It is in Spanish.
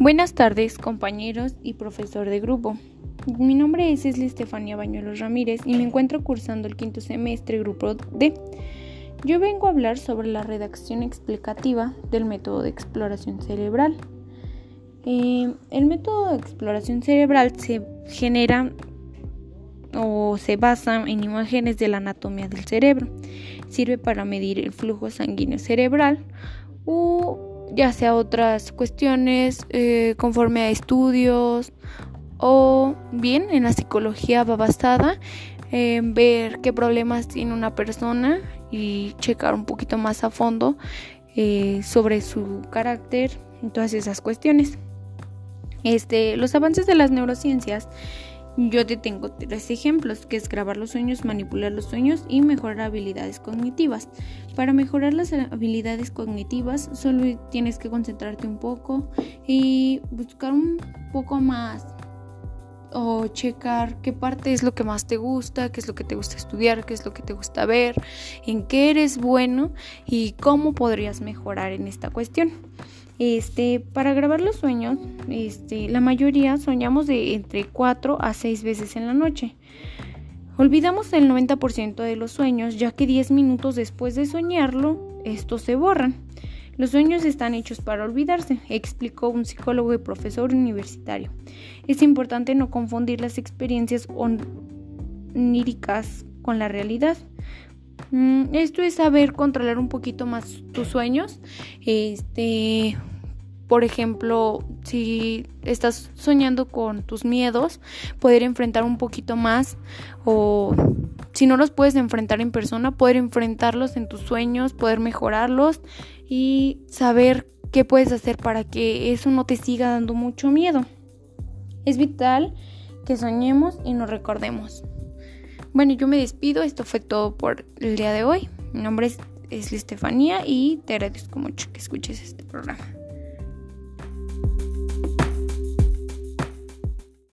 Buenas tardes, compañeros y profesor de grupo. Mi nombre es Esli Estefania Bañuelos Ramírez y me encuentro cursando el quinto semestre grupo D. Yo vengo a hablar sobre la redacción explicativa del método de exploración cerebral. Eh, el método de exploración cerebral se genera o se basa en imágenes de la anatomía del cerebro. Sirve para medir el flujo sanguíneo cerebral o ya sea otras cuestiones eh, conforme a estudios o bien en la psicología va basada en ver qué problemas tiene una persona y checar un poquito más a fondo eh, sobre su carácter y todas esas cuestiones. Este, los avances de las neurociencias yo te tengo tres ejemplos, que es grabar los sueños, manipular los sueños y mejorar habilidades cognitivas. Para mejorar las habilidades cognitivas solo tienes que concentrarte un poco y buscar un poco más o checar qué parte es lo que más te gusta, qué es lo que te gusta estudiar, qué es lo que te gusta ver, en qué eres bueno y cómo podrías mejorar en esta cuestión. Este, para grabar los sueños, este, la mayoría soñamos de entre 4 a 6 veces en la noche. Olvidamos el 90% de los sueños, ya que 10 minutos después de soñarlo, estos se borran. Los sueños están hechos para olvidarse, explicó un psicólogo y profesor universitario. Es importante no confundir las experiencias oníricas con la realidad. Mm, esto es saber controlar un poquito más tus sueños. Este, por ejemplo, si estás soñando con tus miedos, poder enfrentar un poquito más o si no los puedes enfrentar en persona, poder enfrentarlos en tus sueños, poder mejorarlos y saber qué puedes hacer para que eso no te siga dando mucho miedo. Es vital que soñemos y nos recordemos. Bueno, yo me despido. Esto fue todo por el día de hoy. Mi nombre es, es Estefanía y te agradezco mucho que escuches este programa.